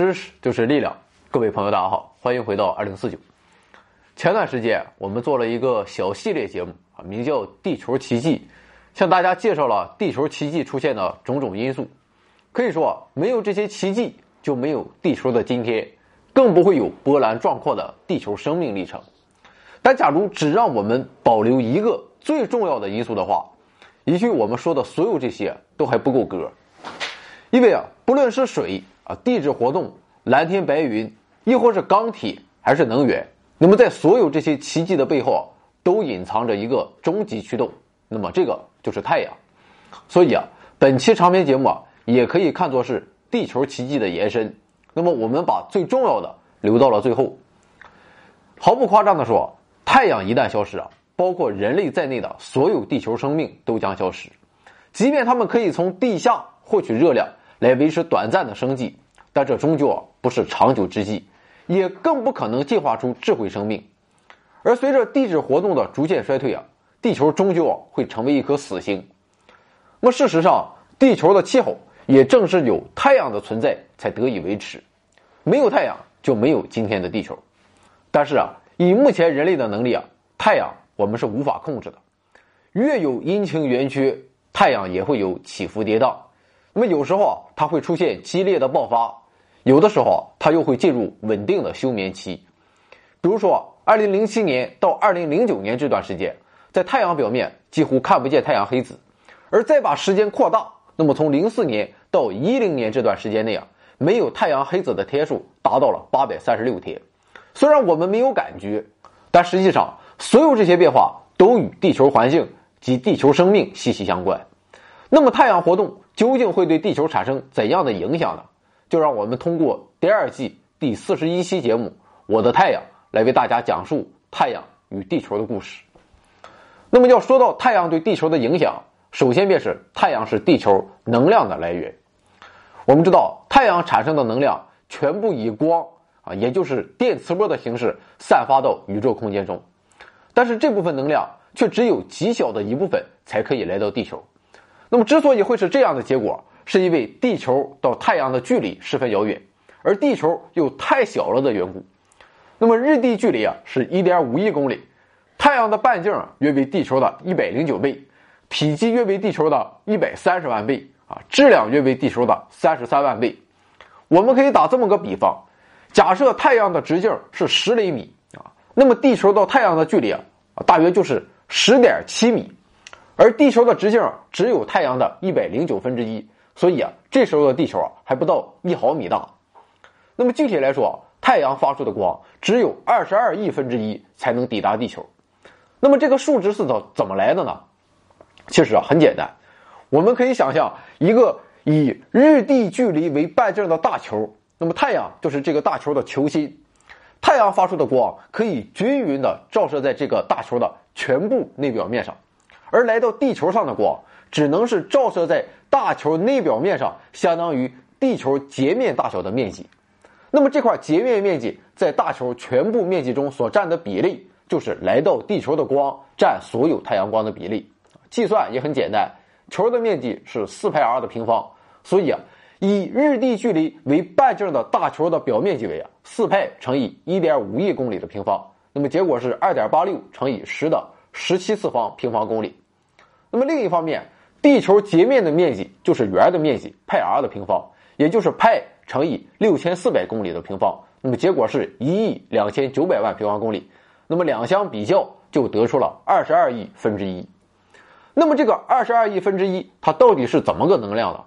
知识就是力量，各位朋友，大家好，欢迎回到二零四九。前段时间我们做了一个小系列节目啊，名叫《地球奇迹》，向大家介绍了地球奇迹出现的种种因素。可以说，没有这些奇迹，就没有地球的今天，更不会有波澜壮阔的地球生命历程。但假如只让我们保留一个最重要的因素的话，也许我们说的所有这些都还不够格。因为啊，不论是水。啊，地质活动、蓝天白云，亦或是钢铁，还是能源，那么在所有这些奇迹的背后，都隐藏着一个终极驱动，那么这个就是太阳。所以啊，本期长篇节目啊，也可以看作是地球奇迹的延伸。那么我们把最重要的留到了最后。毫不夸张的说，太阳一旦消失啊，包括人类在内的所有地球生命都将消失，即便他们可以从地下获取热量。来维持短暂的生计，但这终究啊不是长久之计，也更不可能进化出智慧生命。而随着地质活动的逐渐衰退啊，地球终究啊会成为一颗死星。那么事实上，地球的气候也正是有太阳的存在才得以维持，没有太阳就没有今天的地球。但是啊，以目前人类的能力啊，太阳我们是无法控制的，越有阴晴圆缺，太阳也会有起伏跌宕。那么有时候啊，它会出现激烈的爆发；有的时候啊，它又会进入稳定的休眠期。比如说，二零零七年到二零零九年这段时间，在太阳表面几乎看不见太阳黑子；而再把时间扩大，那么从零四年到一零年这段时间内啊，没有太阳黑子的天数达到了八百三十六天。虽然我们没有感觉，但实际上，所有这些变化都与地球环境及地球生命息息相关。那么，太阳活动。究竟会对地球产生怎样的影响呢？就让我们通过第二季第四十一期节目《我的太阳》来为大家讲述太阳与地球的故事。那么要说到太阳对地球的影响，首先便是太阳是地球能量的来源。我们知道，太阳产生的能量全部以光啊，也就是电磁波的形式散发到宇宙空间中，但是这部分能量却只有极小的一部分才可以来到地球。那么，之所以会是这样的结果，是因为地球到太阳的距离十分遥远，而地球又太小了的缘故。那么，日地距离啊是一点五亿公里，太阳的半径啊约为地球的一百零九倍，体积约为地球的一百三十万倍啊，质量约为地球的三十三万倍。我们可以打这么个比方：假设太阳的直径是十厘米啊，那么地球到太阳的距离啊，大约就是十点七米。而地球的直径只有太阳的一百零九分之一，所以啊，这时候的地球啊还不到一毫米大。那么具体来说，太阳发出的光只有二十二亿分之一才能抵达地球。那么这个数值是怎怎么来的呢？其实啊很简单，我们可以想象一个以日地距离为半径的大球，那么太阳就是这个大球的球心。太阳发出的光可以均匀的照射在这个大球的全部内表面上。而来到地球上的光，只能是照射在大球内表面上，相当于地球截面大小的面积。那么这块截面面积在大球全部面积中所占的比例，就是来到地球的光占所有太阳光的比例。计算也很简单，球的面积是四派 r 的平方，所以啊，以日地距离为半径的大球的表面积为啊四派乘以一点五亿公里的平方，那么结果是二点八六乘以十的十七次方平方公里。那么另一方面，地球截面的面积就是圆的面积派 r 的平方，也就是派乘以六千四百公里的平方。那么结果是一亿两千九百万平方公里。那么两相比较，就得出了二十二亿分之一。那么这个二十二亿分之一，它到底是怎么个能量呢？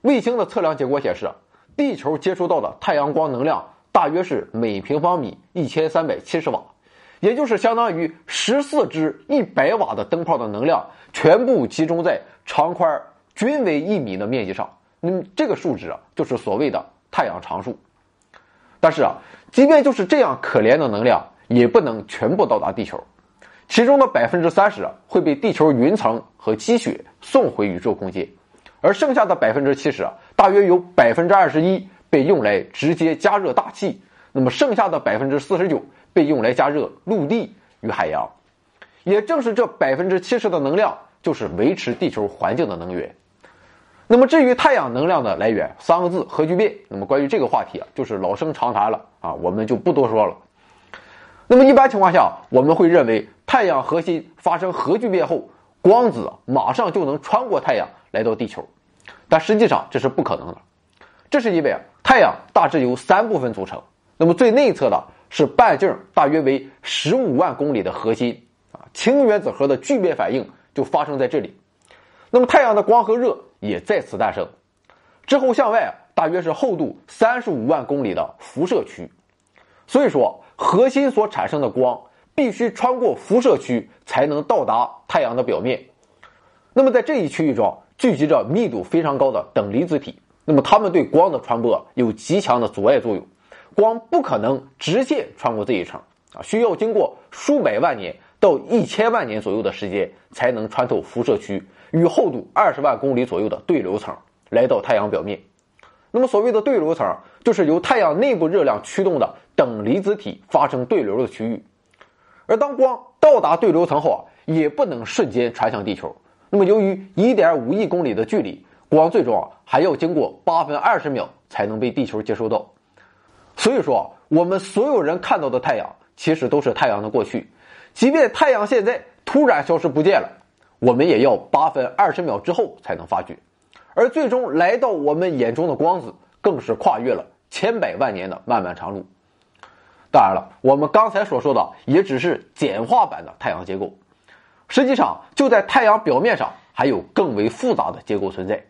卫星的测量结果显示，地球接收到的太阳光能量大约是每平方米一千三百七十瓦。也就是相当于十四支一百瓦的灯泡的能量全部集中在长宽均为一米的面积上，那么这个数值啊，就是所谓的太阳常数。但是啊，即便就是这样可怜的能量，也不能全部到达地球，其中的百分之三十会被地球云层和积雪送回宇宙空间，而剩下的百分之七十，大约有百分之二十一被用来直接加热大气，那么剩下的百分之四十九。被用来加热陆地与海洋，也正是这百分之七十的能量，就是维持地球环境的能源。那么至于太阳能量的来源，三个字核聚变。那么关于这个话题啊，就是老生常谈了啊，我们就不多说了。那么一般情况下，我们会认为太阳核心发生核聚变后，光子马上就能穿过太阳来到地球，但实际上这是不可能的。这是因为啊，太阳大致由三部分组成，那么最内侧的是半径大约为十五万公里的核心啊，氢原子核的聚变反应就发生在这里。那么太阳的光和热也在此诞生，之后向外大约是厚度三十五万公里的辐射区，所以说核心所产生的光必须穿过辐射区才能到达太阳的表面。那么在这一区域中聚集着密度非常高的等离子体，那么它们对光的传播有极强的阻碍作用，光不可能直线穿过这一层啊，需要经过数百万年到一千万年左右的时间才能穿透辐射区。与厚度二十万公里左右的对流层来到太阳表面，那么所谓的对流层就是由太阳内部热量驱动的等离子体发生对流的区域，而当光到达对流层后啊，也不能瞬间传向地球。那么由于一点五亿公里的距离，光最终啊还要经过八分二十秒才能被地球接收到。所以说，我们所有人看到的太阳其实都是太阳的过去，即便太阳现在突然消失不见了。我们也要八分二十秒之后才能发觉，而最终来到我们眼中的光子，更是跨越了千百万年的漫漫长路。当然了，我们刚才所说的也只是简化版的太阳结构，实际上就在太阳表面上还有更为复杂的结构存在。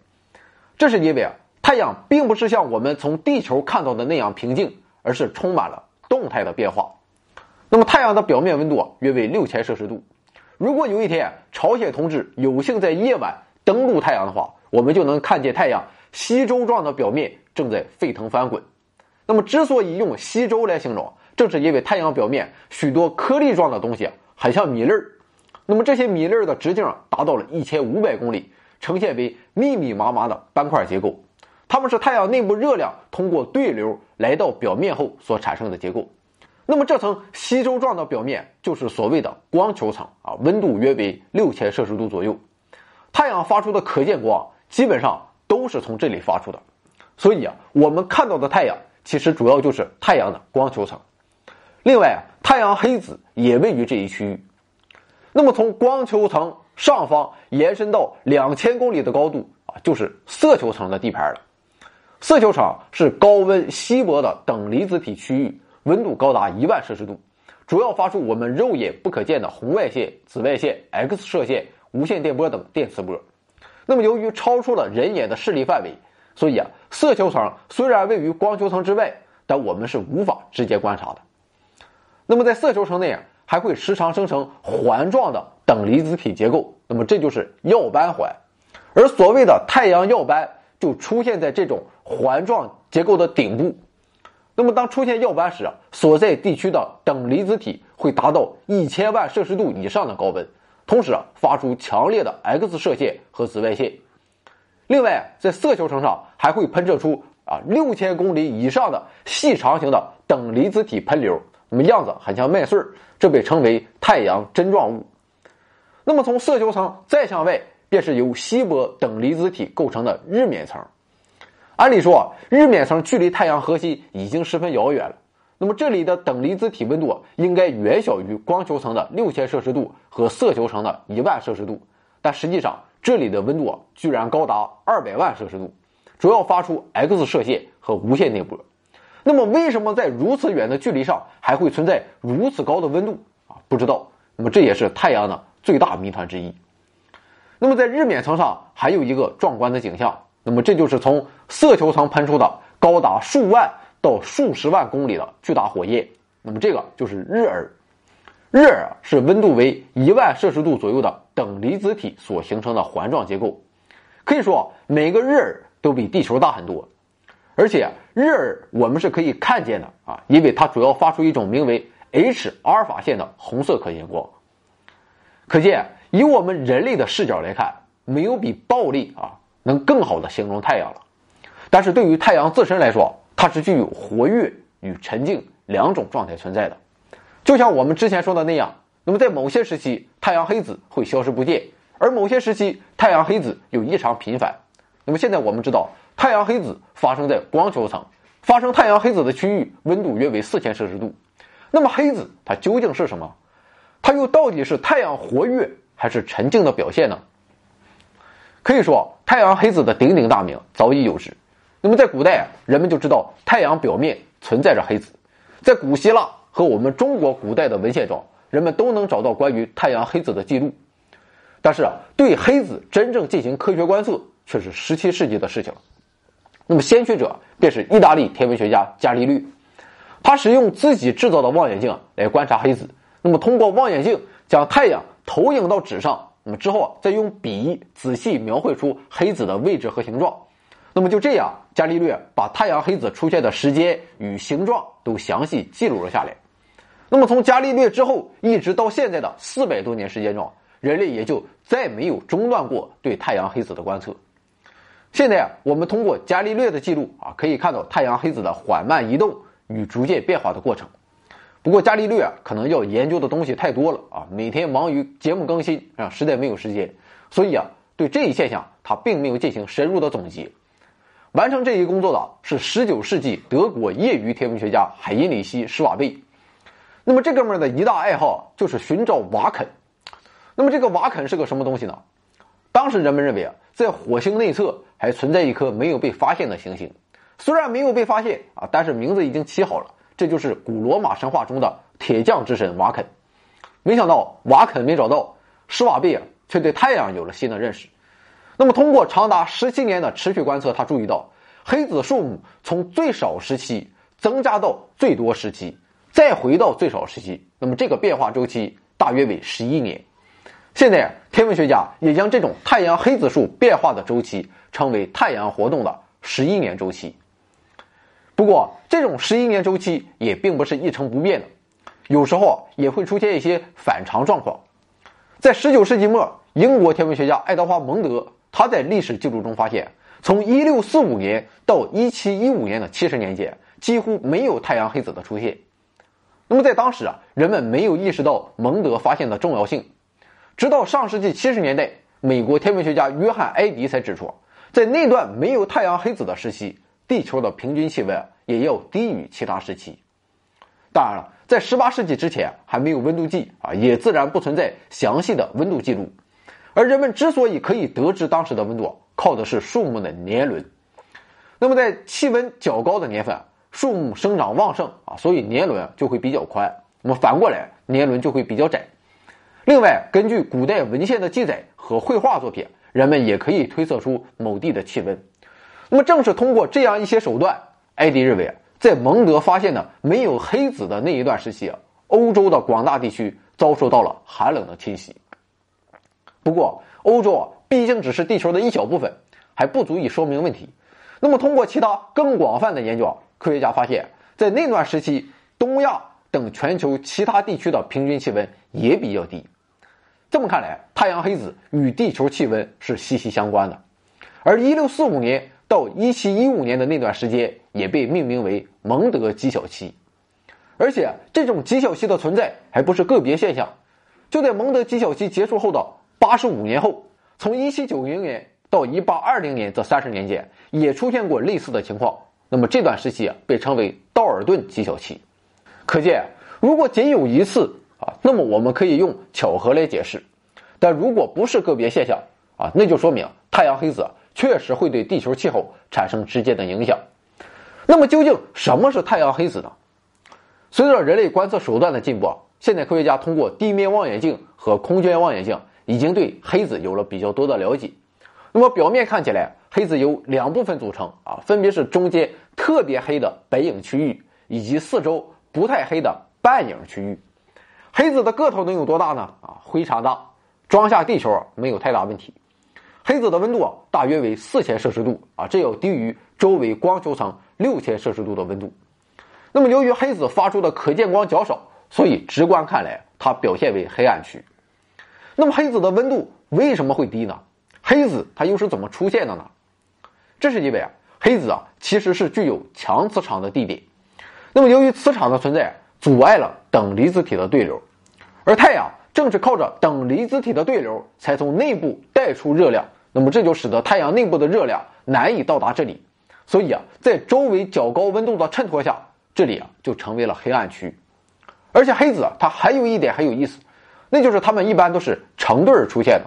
这是因为啊，太阳并不是像我们从地球看到的那样平静，而是充满了动态的变化。那么太阳的表面温度约为六千摄氏度。如果有一天朝鲜同志有幸在夜晚登陆太阳的话，我们就能看见太阳稀粥状的表面正在沸腾翻滚。那么，之所以用稀粥来形容，正是因为太阳表面许多颗粒状的东西很像米粒儿。那么，这些米粒儿的直径达到了一千五百公里，呈现为密密麻麻的斑块结构。它们是太阳内部热量通过对流来到表面后所产生的结构。那么这层吸收状的表面就是所谓的光球层啊，温度约为六千摄氏度左右。太阳发出的可见光基本上都是从这里发出的，所以啊，我们看到的太阳其实主要就是太阳的光球层。另外啊，太阳黑子也位于这一区域。那么从光球层上方延伸到两千公里的高度啊，就是色球层的地盘了。色球层是高温稀薄的等离子体区域。温度高达一万摄氏度，主要发出我们肉眼不可见的红外线、紫外线、X 射线、无线电波等电磁波。那么，由于超出了人眼的视力范围，所以啊，色球层虽然位于光球层之外，但我们是无法直接观察的。那么，在色球层内啊，还会时常生成环状的等离子体结构，那么这就是耀斑环。而所谓的太阳耀斑就出现在这种环状结构的顶部。那么，当出现耀斑时，所在地区的等离子体会达到一千万摄氏度以上的高温，同时啊，发出强烈的 X 射线和紫外线。另外，在色球层上还会喷射出啊六千公里以上的细长型的等离子体喷流，那么样子很像麦穗儿，这被称为太阳针状物。那么，从色球层再向外，便是由稀薄等离子体构成的日冕层。按理说，日冕层距离太阳核心已经十分遥远了。那么，这里的等离子体温度应该远小于光球层的六千摄氏度和色球层的一万摄氏度。但实际上，这里的温度居然高达二百万摄氏度，主要发出 X 射线和无线电波。那么，为什么在如此远的距离上还会存在如此高的温度啊？不知道。那么，这也是太阳的最大谜团之一。那么，在日冕层上还有一个壮观的景象。那么这就是从色球层喷出的高达数万到数十万公里的巨大火焰。那么这个就是日珥，日珥是温度为一万摄氏度左右的等离子体所形成的环状结构。可以说每个日珥都比地球大很多，而且日珥我们是可以看见的啊，因为它主要发出一种名为 H 阿尔法线的红色可见光。可见以我们人类的视角来看，没有比暴力啊。能更好的形容太阳了，但是对于太阳自身来说，它是具有活跃与沉静两种状态存在的。就像我们之前说的那样，那么在某些时期，太阳黑子会消失不见，而某些时期，太阳黑子又异常频繁。那么现在我们知道，太阳黑子发生在光球层，发生太阳黑子的区域温度约为四千摄氏度。那么黑子它究竟是什么？它又到底是太阳活跃还是沉静的表现呢？可以说，太阳黑子的鼎鼎大名早已有之。那么在古代，人们就知道太阳表面存在着黑子。在古希腊和我们中国古代的文献中，人们都能找到关于太阳黑子的记录。但是啊，对黑子真正进行科学观测却是十七世纪的事情了。那么先驱者便是意大利天文学家伽利略，他使用自己制造的望远镜来观察黑子。那么通过望远镜将太阳投影到纸上。那么之后啊，再用笔仔细描绘出黑子的位置和形状。那么就这样，伽利略把太阳黑子出现的时间与形状都详细记录了下来。那么从伽利略之后一直到现在的四百多年时间中，人类也就再没有中断过对太阳黑子的观测。现在啊，我们通过伽利略的记录啊，可以看到太阳黑子的缓慢移动与逐渐变化的过程。不过伽利略啊，可能要研究的东西太多了啊，每天忙于节目更新啊，实在没有时间，所以啊，对这一现象他并没有进行深入的总结。完成这一工作的是19世纪德国业余天文学家海因里希·施瓦贝。那么这哥们的一大爱好就是寻找瓦肯。那么这个瓦肯是个什么东西呢？当时人们认为啊，在火星内侧还存在一颗没有被发现的行星，虽然没有被发现啊，但是名字已经起好了。这就是古罗马神话中的铁匠之神瓦肯。没想到瓦肯没找到，施瓦贝啊却对太阳有了新的认识。那么通过长达十七年的持续观测，他注意到黑子数目从最少时期增加到最多时期，再回到最少时期。那么这个变化周期大约为十一年。现在天文学家也将这种太阳黑子数变化的周期称为太阳活动的十一年周期。不过，这种十一年周期也并不是一成不变的，有时候也会出现一些反常状况。在十九世纪末，英国天文学家爱德华·蒙德他在历史记录中发现，从一六四五年到一七一五年的七十年间，几乎没有太阳黑子的出现。那么在当时啊，人们没有意识到蒙德发现的重要性，直到上世纪七十年代，美国天文学家约翰·埃迪才指出，在那段没有太阳黑子的时期。地球的平均气温也要低于其他时期。当然了，在18世纪之前还没有温度计啊，也自然不存在详细的温度记录。而人们之所以可以得知当时的温度，靠的是树木的年轮。那么在气温较高的年份，树木生长旺盛啊，所以年轮就会比较宽。那么反过来，年轮就会比较窄。另外，根据古代文献的记载和绘画作品，人们也可以推测出某地的气温。那么，正是通过这样一些手段，艾迪认为啊，在蒙德发现的没有黑子的那一段时期啊，欧洲的广大地区遭受到了寒冷的侵袭。不过，欧洲啊，毕竟只是地球的一小部分，还不足以说明问题。那么，通过其他更广泛的研究啊，科学家发现，在那段时期，东亚等全球其他地区的平均气温也比较低。这么看来，太阳黑子与地球气温是息息相关的。而1645年。到一七一五年的那段时间也被命名为蒙德极小期，而且这种极小期的存在还不是个别现象。就在蒙德极小期结束后的八十五年后，从一七九零年到一八二零年这三十年间，也出现过类似的情况。那么这段时期啊，被称为道尔顿极小期。可见，如果仅有一次啊，那么我们可以用巧合来解释；但如果不是个别现象啊，那就说明太阳黑子。确实会对地球气候产生直接的影响。那么，究竟什么是太阳黑子呢？随着人类观测手段的进步，现在科学家通过地面望远镜和空间望远镜已经对黑子有了比较多的了解。那么，表面看起来，黑子由两部分组成啊，分别是中间特别黑的白影区域以及四周不太黑的半影区域。黑子的个头能有多大呢？啊，非常大，装下地球没有太大问题。黑子的温度啊，大约为四千摄氏度啊，这要低于周围光球层六千摄氏度的温度。那么，由于黑子发出的可见光较少，所以直观看来它表现为黑暗区。那么，黑子的温度为什么会低呢？黑子它又是怎么出现的呢？这是因为啊，黑子啊其实是具有强磁场的地点。那么，由于磁场的存在，阻碍了等离子体的对流，而太阳。正是靠着等离子体的对流，才从内部带出热量。那么这就使得太阳内部的热量难以到达这里，所以啊，在周围较高温度的衬托下，这里啊就成为了黑暗区。而且黑子啊，它还有一点很有意思，那就是它们一般都是成对儿出现的，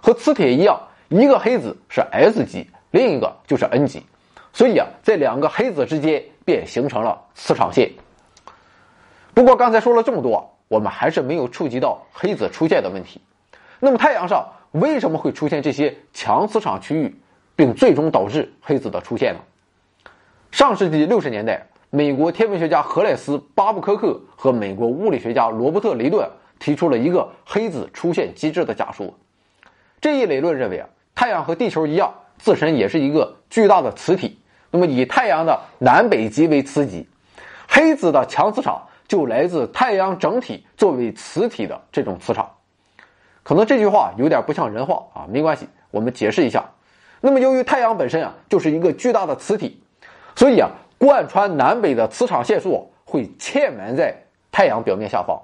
和磁铁一样，一个黑子是 S 极，另一个就是 N 极，所以啊，在两个黑子之间便形成了磁场线。不过刚才说了这么多，我们还是没有触及到黑子出现的问题。那么太阳上为什么会出现这些强磁场区域，并最终导致黑子的出现呢？上世纪六十年代。美国天文学家荷莱斯·巴布科克和美国物理学家罗伯特·雷顿提出了一个黑子出现机制的假说。这一理论认为啊，太阳和地球一样，自身也是一个巨大的磁体。那么以太阳的南北极为磁极，黑子的强磁场就来自太阳整体作为磁体的这种磁场。可能这句话有点不像人话啊，没关系，我们解释一下。那么由于太阳本身啊就是一个巨大的磁体，所以啊。贯穿南北的磁场线束会嵌埋在太阳表面下方，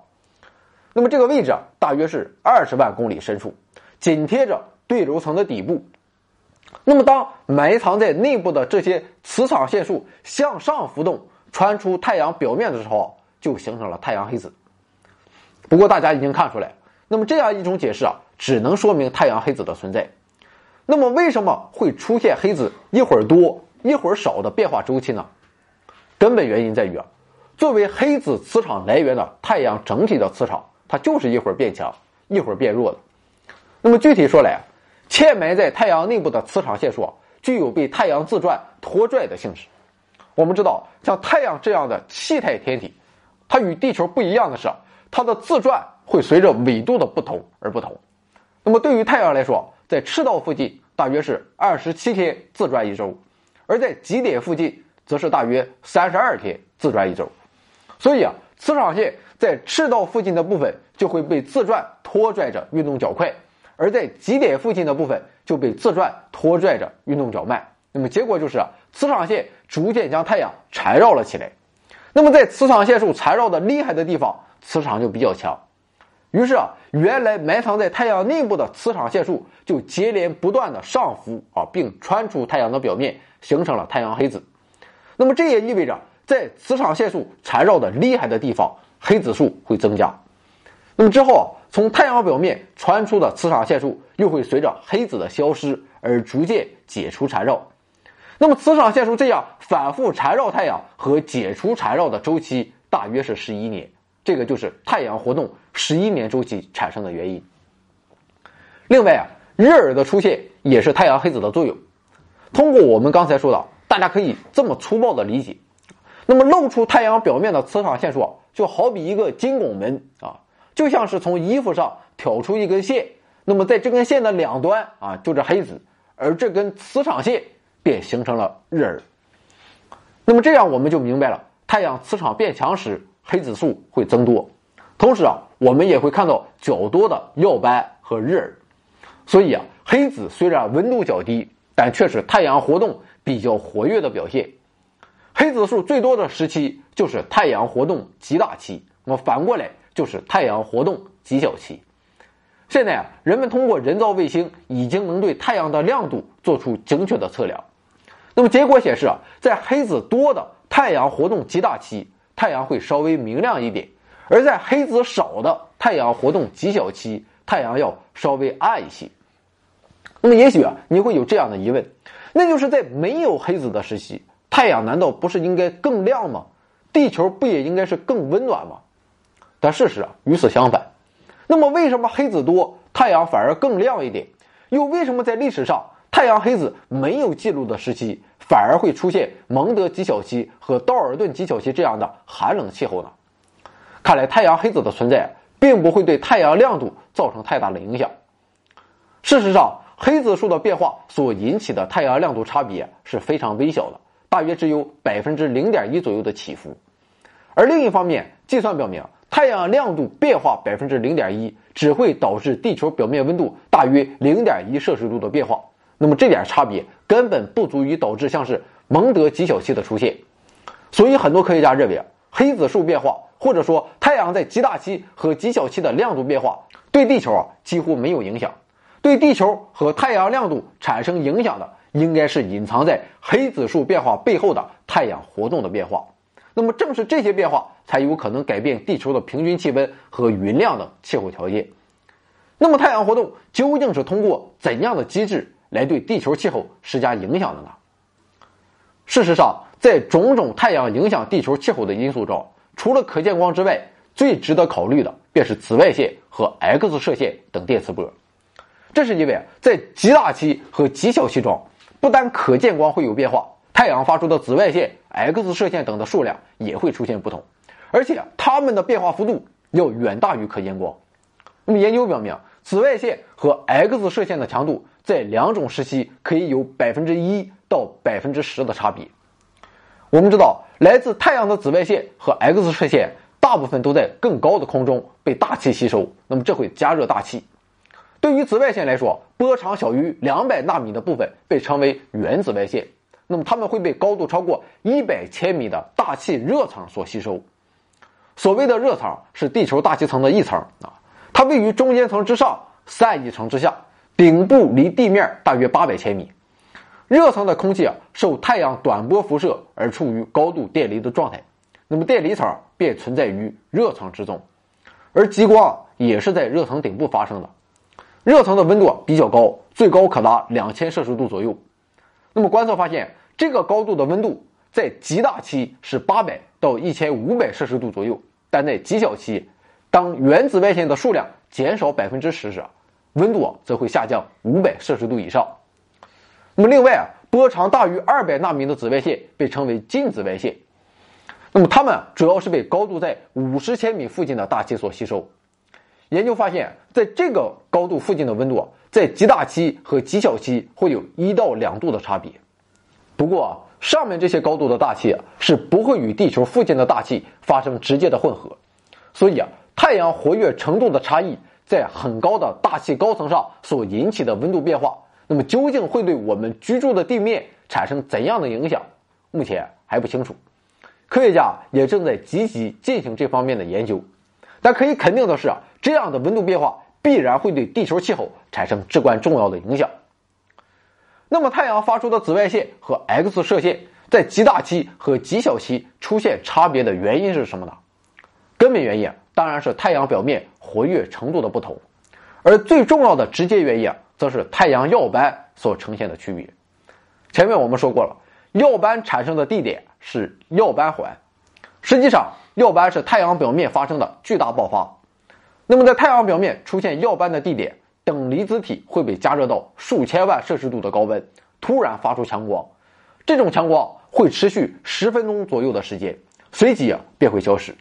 那么这个位置啊，大约是二十万公里深处，紧贴着对流层的底部。那么当埋藏在内部的这些磁场线束向上浮动，穿出太阳表面的时候，就形成了太阳黑子。不过大家已经看出来，那么这样一种解释啊，只能说明太阳黑子的存在。那么为什么会出现黑子一会儿多一会儿少的变化周期呢？根本原因在于啊，作为黑子磁场来源的太阳整体的磁场，它就是一会儿变强，一会儿变弱的。那么具体说来啊，嵌埋在太阳内部的磁场线束，具有被太阳自转拖拽的性质。我们知道，像太阳这样的气态天体，它与地球不一样的是，它的自转会随着纬度的不同而不同。那么对于太阳来说，在赤道附近大约是二十七天自转一周，而在极点附近。则是大约三十二天自转一周，所以啊，磁场线在赤道附近的部分就会被自转拖拽着运动较快，而在极点附近的部分就被自转拖拽着运动较慢。那么结果就是，磁场线逐渐将太阳缠绕了起来。那么在磁场线束缠绕的厉害的地方，磁场就比较强。于是啊，原来埋藏在太阳内部的磁场线束就接连不断的上浮啊，并穿出太阳的表面，形成了太阳黑子。那么这也意味着，在磁场线束缠绕的厉害的地方，黑子数会增加。那么之后啊，从太阳表面传出的磁场线束又会随着黑子的消失而逐渐解除缠绕。那么磁场线束这样反复缠绕太阳和解除缠绕的周期大约是十一年，这个就是太阳活动十一年周期产生的原因。另外啊，日珥的出现也是太阳黑子的作用。通过我们刚才说的。大家可以这么粗暴的理解，那么露出太阳表面的磁场线束就好比一个金拱门啊，就像是从衣服上挑出一根线，那么在这根线的两端啊就是黑子，而这根磁场线便形成了日珥。那么这样我们就明白了，太阳磁场变强时，黑子数会增多，同时啊，我们也会看到较多的耀斑和日珥。所以啊，黑子虽然温度较低，但却是太阳活动。比较活跃的表现，黑子数最多的时期就是太阳活动极大期，那么反过来就是太阳活动极小期。现在啊，人们通过人造卫星已经能对太阳的亮度做出精确的测量。那么结果显示啊，在黑子多的太阳活动极大期，太阳会稍微明亮一点；而在黑子少的太阳活动极小期，太阳要稍微暗一些。那么也许啊，你会有这样的疑问。那就是在没有黑子的时期，太阳难道不是应该更亮吗？地球不也应该是更温暖吗？但事实啊，与此相反。那么为什么黑子多，太阳反而更亮一点？又为什么在历史上太阳黑子没有记录的时期，反而会出现蒙德极小期和道尔顿极小期这样的寒冷气候呢？看来太阳黑子的存在并不会对太阳亮度造成太大的影响。事实上。黑子数的变化所引起的太阳亮度差别是非常微小的，大约只有百分之零点一左右的起伏。而另一方面，计算表明，太阳亮度变化百分之零点一只会导致地球表面温度大约零点一摄氏度的变化。那么这点差别根本不足以导致像是蒙德极小期的出现。所以很多科学家认为啊，黑子数变化或者说太阳在极大期和极小期的亮度变化对地球啊几乎没有影响。对地球和太阳亮度产生影响的，应该是隐藏在黑子数变化背后的太阳活动的变化。那么，正是这些变化才有可能改变地球的平均气温和云量等气候条件。那么，太阳活动究竟是通过怎样的机制来对地球气候施加影响的呢？事实上，在种种太阳影响地球气候的因素中，除了可见光之外，最值得考虑的便是紫外线和 X 射线等电磁波。这是因为在极大期和极小期中，不但可见光会有变化，太阳发出的紫外线、X 射线等的数量也会出现不同，而且它们的变化幅度要远大于可见光。那么研究表明，紫外线和 X 射线的强度在两种时期可以有百分之一到百分之十的差别。我们知道，来自太阳的紫外线和 X 射线大部分都在更高的空中被大气吸收，那么这会加热大气。对于紫外线来说，波长小于两百纳米的部分被称为远紫外线。那么它们会被高度超过一百千米的大气热层所吸收。所谓的热层是地球大气层的一层啊，它位于中间层之上，散逸层之下，顶部离地面大约八百千米。热层的空气啊，受太阳短波辐射而处于高度电离的状态，那么电离层便存在于热层之中，而极光也是在热层顶部发生的。热层的温度比较高，最高可达两千摄氏度左右。那么观测发现，这个高度的温度在极大期是八百到一千五百摄氏度左右，但在极小期，当原紫外线的数量减少百分之十时，温度则会下降五百摄氏度以上。那么另外啊，波长大于二百纳米的紫外线被称为近紫外线，那么它们主要是被高度在五十千米附近的大气所吸收。研究发现，在这个高度附近的温度，在极大期和极小期会有一到两度的差别。不过，上面这些高度的大气是不会与地球附近的大气发生直接的混合，所以啊，太阳活跃程度的差异在很高的大气高层上所引起的温度变化，那么究竟会对我们居住的地面产生怎样的影响，目前还不清楚。科学家也正在积极进行这方面的研究，但可以肯定的是啊。这样的温度变化必然会对地球气候产生至关重要的影响。那么，太阳发出的紫外线和 X 射线在极大期和极小期出现差别的原因是什么呢？根本原因当然是太阳表面活跃程度的不同，而最重要的直接原因则是太阳耀斑所呈现的区别。前面我们说过了，耀斑产生的地点是耀斑环，实际上耀斑是太阳表面发生的巨大爆发。那么，在太阳表面出现耀斑的地点，等离子体会被加热到数千万摄氏度的高温，突然发出强光。这种强光会持续十分钟左右的时间，随即啊便会消失。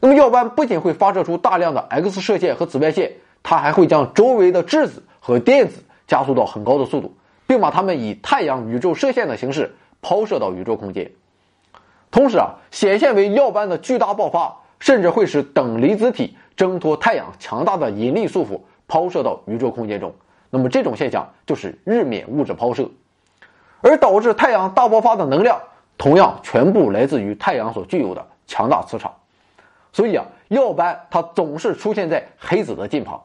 那么，耀斑不仅会发射出大量的 X 射线和紫外线，它还会将周围的质子和电子加速到很高的速度，并把它们以太阳宇宙射线的形式抛射到宇宙空间。同时啊，显现为耀斑的巨大爆发，甚至会使等离子体。挣脱太阳强大的引力束缚，抛射到宇宙空间中。那么这种现象就是日冕物质抛射，而导致太阳大爆发的能量，同样全部来自于太阳所具有的强大磁场。所以啊，耀斑它总是出现在黑子的近旁，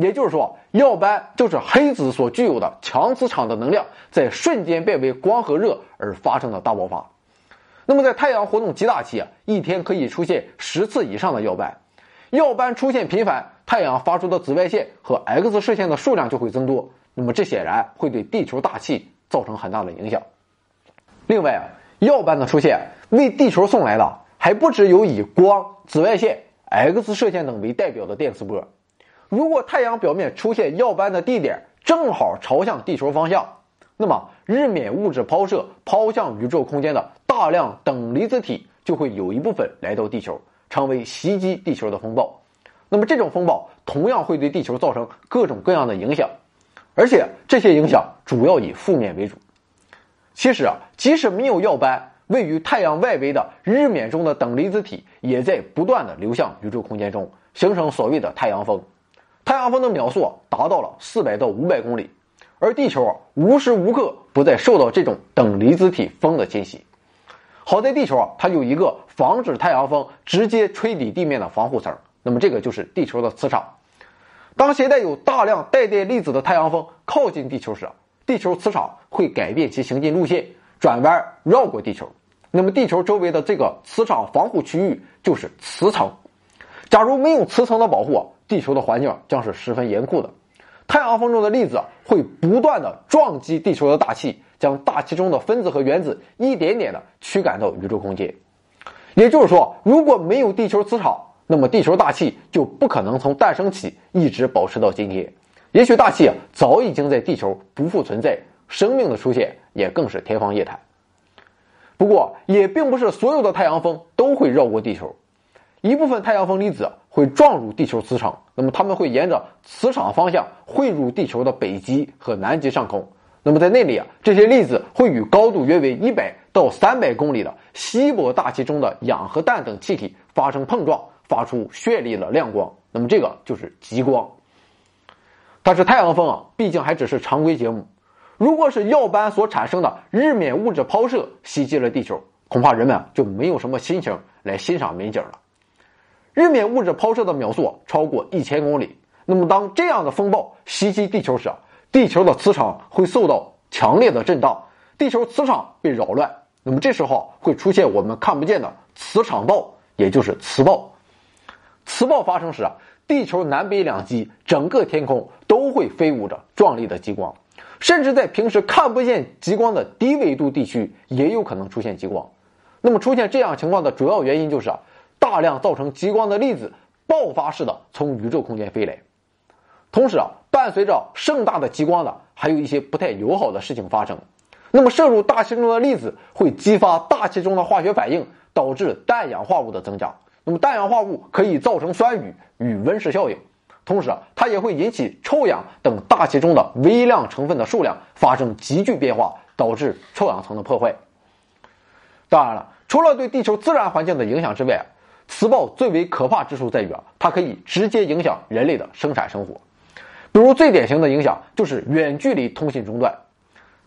也就是说，耀斑就是黑子所具有的强磁场的能量在瞬间变为光和热而发生的大爆发。那么在太阳活动极大期，一天可以出现十次以上的耀斑。耀斑出现频繁，太阳发出的紫外线和 X 射线的数量就会增多，那么这显然会对地球大气造成很大的影响。另外啊，耀斑的出现为地球送来的还不只有以光、紫外线、X 射线等为代表的电磁波。如果太阳表面出现耀斑的地点正好朝向地球方向，那么日冕物质抛射抛向宇宙空间的大量等离子体就会有一部分来到地球。成为袭击地球的风暴，那么这种风暴同样会对地球造成各种各样的影响，而且这些影响主要以负面为主。其实啊，即使没有耀斑，位于太阳外围的日冕中的等离子体也在不断的流向宇宙空间中，形成所谓的太阳风。太阳风的秒速达到了四百到五百公里，而地球啊无时无刻不在受到这种等离子体风的侵袭。好在地球啊，它有一个防止太阳风直接吹抵地面的防护层，那么这个就是地球的磁场。当携带有大量带电粒子的太阳风靠近地球时，地球磁场会改变其行进路线，转弯绕过地球。那么，地球周围的这个磁场防护区域就是磁层。假如没有磁层的保护，地球的环境将是十分严酷的。太阳风中的粒子会不断的撞击地球的大气，将大气中的分子和原子一点点的驱赶到宇宙空间。也就是说，如果没有地球磁场，那么地球大气就不可能从诞生起一直保持到今天。也许大气早已经在地球不复存在，生命的出现也更是天方夜谭。不过，也并不是所有的太阳风都会绕过地球。一部分太阳风粒子会撞入地球磁场，那么它们会沿着磁场方向汇入地球的北极和南极上空。那么在那里啊，这些粒子会与高度约为一百到三百公里的稀薄大气中的氧和氮等气体发生碰撞，发出绚丽的亮光。那么这个就是极光。但是太阳风啊，毕竟还只是常规节目。如果是耀斑所产生的日冕物质抛射袭击了地球，恐怕人们就没有什么心情来欣赏美景了。日冕物质抛射的秒速超过一千公里。那么，当这样的风暴袭击地球时，地球的磁场会受到强烈的震荡，地球磁场被扰乱。那么，这时候会出现我们看不见的磁场暴，也就是磁暴。磁暴发生时啊，地球南北两极整个天空都会飞舞着壮丽的极光，甚至在平时看不见极光的低纬度地区也有可能出现极光。那么，出现这样情况的主要原因就是啊。大量造成极光的粒子爆发式的从宇宙空间飞来，同时啊，伴随着盛大的极光的还有一些不太友好的事情发生。那么射入大气中的粒子会激发大气中的化学反应，导致氮氧化物的增加。那么氮氧化物可以造成酸雨与温室效应，同时啊，它也会引起臭氧等大气中的微量成分的数量发生急剧变化，导致臭氧层的破坏。当然了，除了对地球自然环境的影响之外，磁暴最为可怕之处在于啊，它可以直接影响人类的生产生活。比如最典型的影响就是远距离通信中断。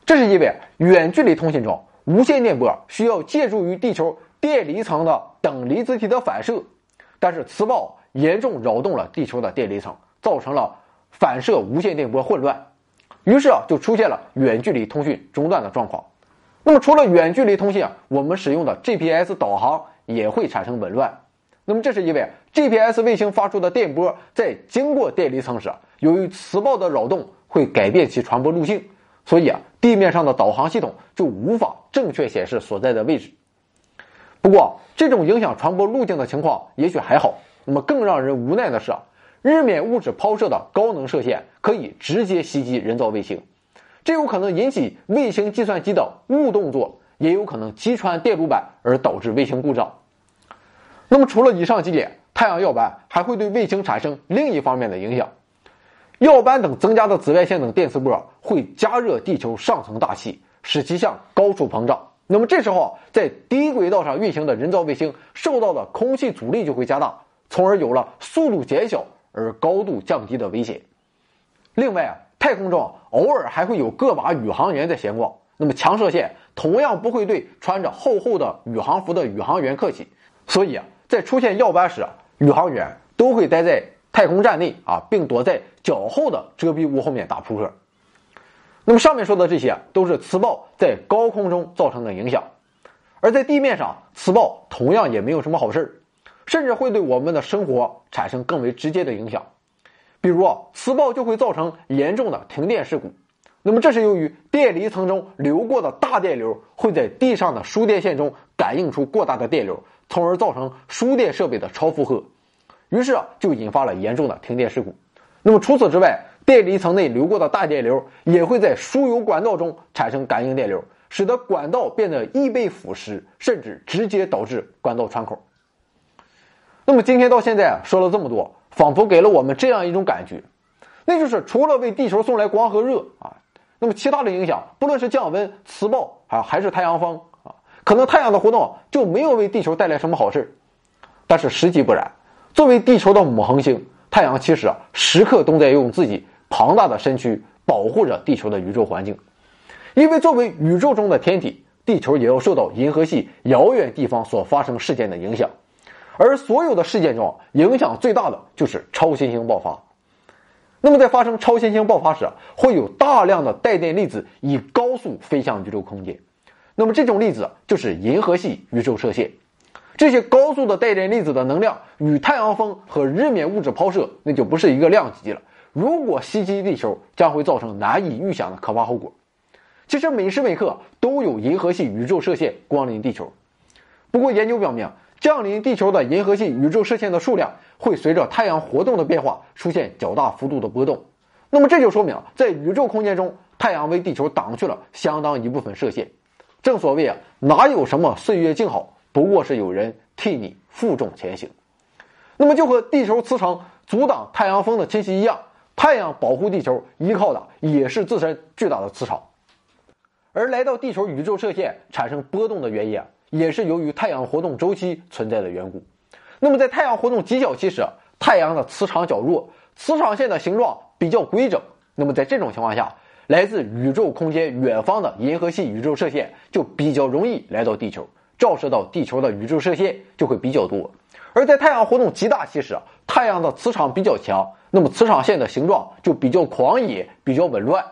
这是因为远距离通信中，无线电波需要借助于地球电离层的等离子体的反射，但是磁暴严重扰动了地球的电离层，造成了反射无线电波混乱，于是啊，就出现了远距离通讯中断的状况。那么除了远距离通信啊，我们使用的 GPS 导航也会产生紊乱。那么，这是因为 GPS 卫星发出的电波在经过电离层时，由于磁暴的扰动会改变其传播路径，所以啊，地面上的导航系统就无法正确显示所在的位置。不过，这种影响传播路径的情况也许还好。那么，更让人无奈的是，日冕物质抛射的高能射线可以直接袭击人造卫星，这有可能引起卫星计算机的误动作，也有可能击穿电路板而导致卫星故障。那么，除了以上几点，太阳耀斑还会对卫星产生另一方面的影响。耀斑等增加的紫外线等电磁波会加热地球上层大气，使其向高处膨胀。那么这时候，在低轨道上运行的人造卫星受到的空气阻力就会加大，从而有了速度减小而高度降低的危险。另外啊，太空中偶尔还会有个把宇航员在闲逛，那么强射线同样不会对穿着厚厚的宇航服的宇航员客气，所以啊。在出现耀斑时，宇航员都会待在太空站内啊，并躲在较厚的遮蔽物后面打扑克。那么上面说的这些都是磁暴在高空中造成的影响，而在地面上，磁暴同样也没有什么好事甚至会对我们的生活产生更为直接的影响。比如，磁暴就会造成严重的停电事故。那么这是由于电离层中流过的大电流会在地上的输电线中感应出过大的电流。从而造成输电设备的超负荷，于是啊就引发了严重的停电事故。那么除此之外，电离层内流过的大电流也会在输油管道中产生感应电流，使得管道变得易被腐蚀，甚至直接导致管道穿孔。那么今天到现在啊说了这么多，仿佛给了我们这样一种感觉，那就是除了为地球送来光和热啊，那么其他的影响，不论是降温、磁暴啊，还是太阳风啊。可能太阳的活动就没有为地球带来什么好事，但是实际不然。作为地球的母恒星，太阳其实啊时刻都在用自己庞大的身躯保护着地球的宇宙环境。因为作为宇宙中的天体，地球也要受到银河系遥远地方所发生事件的影响，而所有的事件中，影响最大的就是超新星爆发。那么在发生超新星爆发时，会有大量的带电粒子以高速飞向宇宙空间。那么这种粒子就是银河系宇宙射线。这些高速的带电粒子的能量与太阳风和日冕物质抛射那就不是一个量级了。如果袭击地球，将会造成难以预想的可怕后果。其实每时每刻都有银河系宇宙射线光临地球。不过研究表明，降临地球的银河系宇宙射线的数量会随着太阳活动的变化出现较大幅度的波动。那么这就说明，在宇宙空间中，太阳为地球挡去了相当一部分射线。正所谓啊，哪有什么岁月静好，不过是有人替你负重前行。那么就和地球磁场阻挡太阳风的侵袭一样，太阳保护地球依靠的也是自身巨大的磁场。而来到地球宇宙射线产生波动的原因啊，也是由于太阳活动周期存在的缘故。那么在太阳活动极小期时，太阳的磁场较弱，磁场线的形状比较规整。那么在这种情况下，来自宇宙空间远方的银河系宇宙射线就比较容易来到地球，照射到地球的宇宙射线就会比较多。而在太阳活动极大期时，太阳的磁场比较强，那么磁场线的形状就比较狂野、比较紊乱，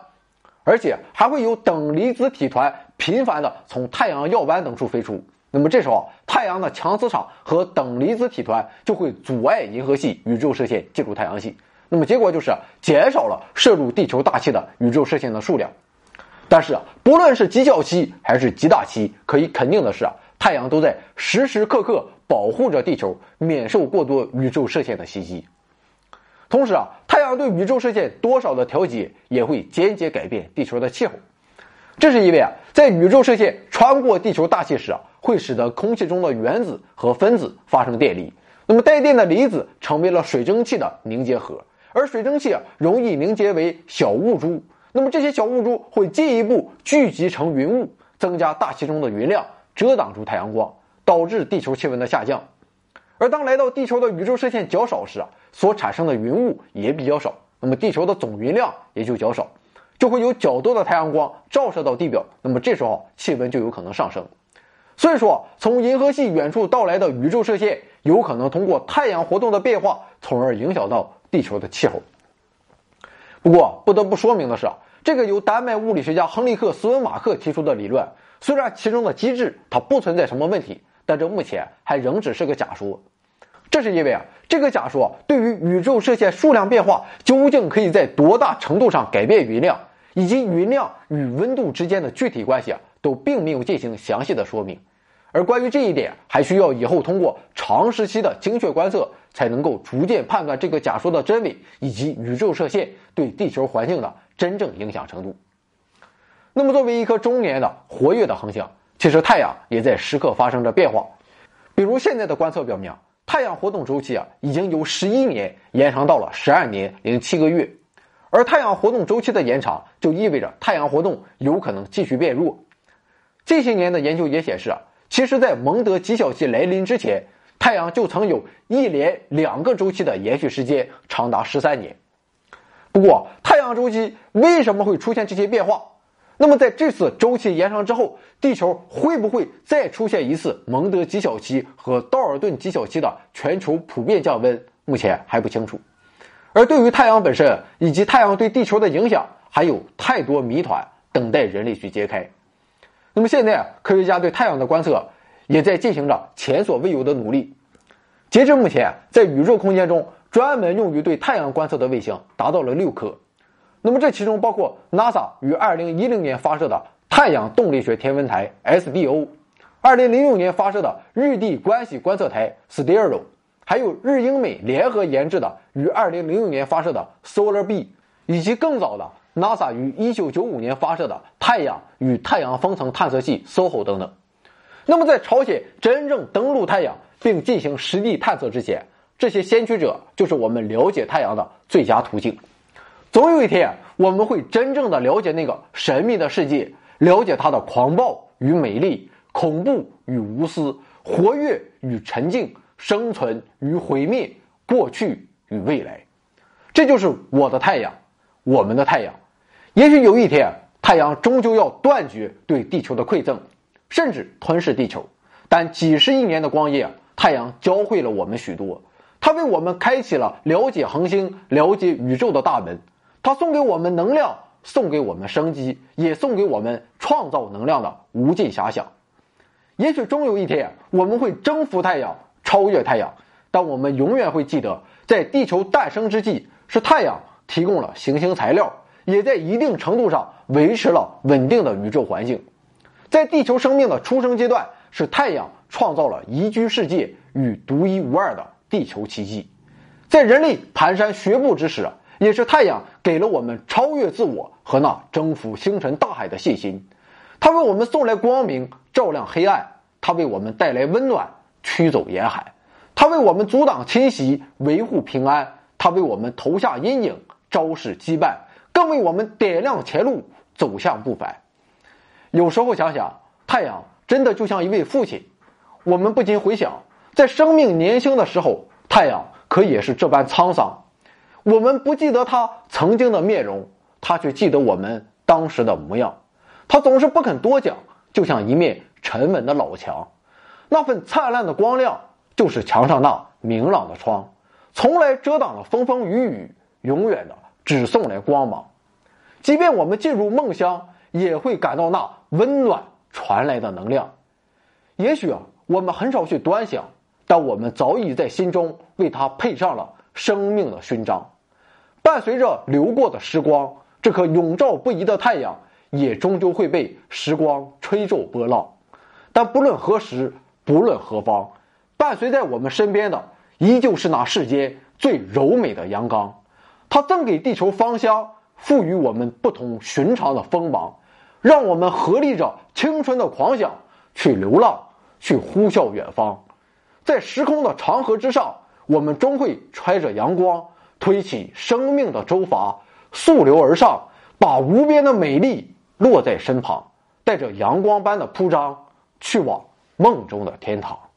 而且还会有等离子体团频繁的从太阳耀斑等处飞出。那么这时候，太阳的强磁场和等离子体团就会阻碍银河系宇宙射线进入太阳系。那么结果就是减少了射入地球大气的宇宙射线的数量，但是啊不论是极小期还是极大期，可以肯定的是啊，太阳都在时时刻刻保护着地球免受过多宇宙射线的袭击。同时啊，太阳对宇宙射线多少的调节也会间接改变地球的气候。这是因为啊，在宇宙射线穿过地球大气时啊，会使得空气中的原子和分子发生电离，那么带电的离子成为了水蒸气的凝结核。而水蒸气啊，容易凝结为小雾珠，那么这些小雾珠会进一步聚集成云雾，增加大气中的云量，遮挡住太阳光，导致地球气温的下降。而当来到地球的宇宙射线较少时啊，所产生的云雾也比较少，那么地球的总云量也就较少，就会有较多的太阳光照射到地表，那么这时候气温就有可能上升。所以说，从银河系远处到来的宇宙射线，有可能通过太阳活动的变化，从而影响到。地球的气候。不过，不得不说明的是，这个由丹麦物理学家亨利克·斯文马克提出的理论，虽然其中的机制它不存在什么问题，但这目前还仍只是个假说。这是因为啊，这个假说对于宇宙射线数量变化究竟可以在多大程度上改变云量，以及云量与温度之间的具体关系啊，都并没有进行详细的说明。而关于这一点，还需要以后通过长时期的精确观测，才能够逐渐判断这个假说的真伪，以及宇宙射线对地球环境的真正影响程度。那么，作为一颗中年的活跃的恒星，其实太阳也在时刻发生着变化。比如，现在的观测表明，太阳活动周期啊，已经由十一年延长到了十二年零七个月。而太阳活动周期的延长，就意味着太阳活动有可能继续变弱。这些年的研究也显示啊。其实，在蒙德极小期来临之前，太阳就曾有一连两个周期的延续时间，长达十三年。不过，太阳周期为什么会出现这些变化？那么，在这次周期延长之后，地球会不会再出现一次蒙德极小期和道尔顿极小期的全球普遍降温？目前还不清楚。而对于太阳本身以及太阳对地球的影响，还有太多谜团等待人类去揭开。那么现在，科学家对太阳的观测也在进行着前所未有的努力。截至目前，在宇宙空间中，专门用于对太阳观测的卫星达到了六颗。那么这其中包括 NASA 于2010年发射的太阳动力学天文台 SDO，2006 年发射的日地关系观测台 STERO，还有日英美联合研制的于2006年发射的 Solar B，以及更早的。NASA 于1995年发射的太阳与太阳风层探测器 SOHO 等等。那么，在朝鲜真正登陆太阳并进行实地探测之前，这些先驱者就是我们了解太阳的最佳途径。总有一天，我们会真正的了解那个神秘的世界，了解它的狂暴与美丽、恐怖与无私、活跃与沉静、生存与毁灭、过去与未来。这就是我的太阳。我们的太阳，也许有一天，太阳终究要断绝对地球的馈赠，甚至吞噬地球。但几十亿年的光阴，太阳教会了我们许多。它为我们开启了了解恒星、了解宇宙的大门。它送给我们能量，送给我们生机，也送给我们创造能量的无尽遐想。也许终有一天，我们会征服太阳，超越太阳，但我们永远会记得，在地球诞生之际，是太阳提供了行星材料，也在一定程度上维持了稳定的宇宙环境。在地球生命的出生阶段，是太阳创造了宜居世界与独一无二的地球奇迹；在人类蹒跚学步之时，也是太阳给了我们超越自我和那征服星辰大海的信心。它为我们送来光明，照亮黑暗；它为我们带来温暖，驱走严寒；他为我们阻挡侵袭，维护平安；他为我们投下阴影，昭示羁绊，更为我们点亮前路，走向不凡。有时候想想，太阳真的就像一位父亲。我们不禁回想，在生命年轻的时候，太阳可也是这般沧桑。我们不记得他曾经的面容，他却记得我们当时的模样。他总是不肯多讲，就像一面沉稳的老墙。那份灿烂的光亮，就是墙上那明朗的窗，从来遮挡了风风雨雨，永远的只送来光芒。即便我们进入梦乡。也会感到那温暖传来的能量。也许啊，我们很少去端详，但我们早已在心中为它配上了生命的勋章。伴随着流过的时光，这颗永照不移的太阳，也终究会被时光吹皱波浪。但不论何时，不论何方，伴随在我们身边的，依旧是那世间最柔美的阳刚。它赠给地球芳香，赋予我们不同寻常的锋芒。让我们合力着青春的狂想，去流浪，去呼啸远方，在时空的长河之上，我们终会揣着阳光，推起生命的舟筏，溯流而上，把无边的美丽落在身旁，带着阳光般的铺张，去往梦中的天堂。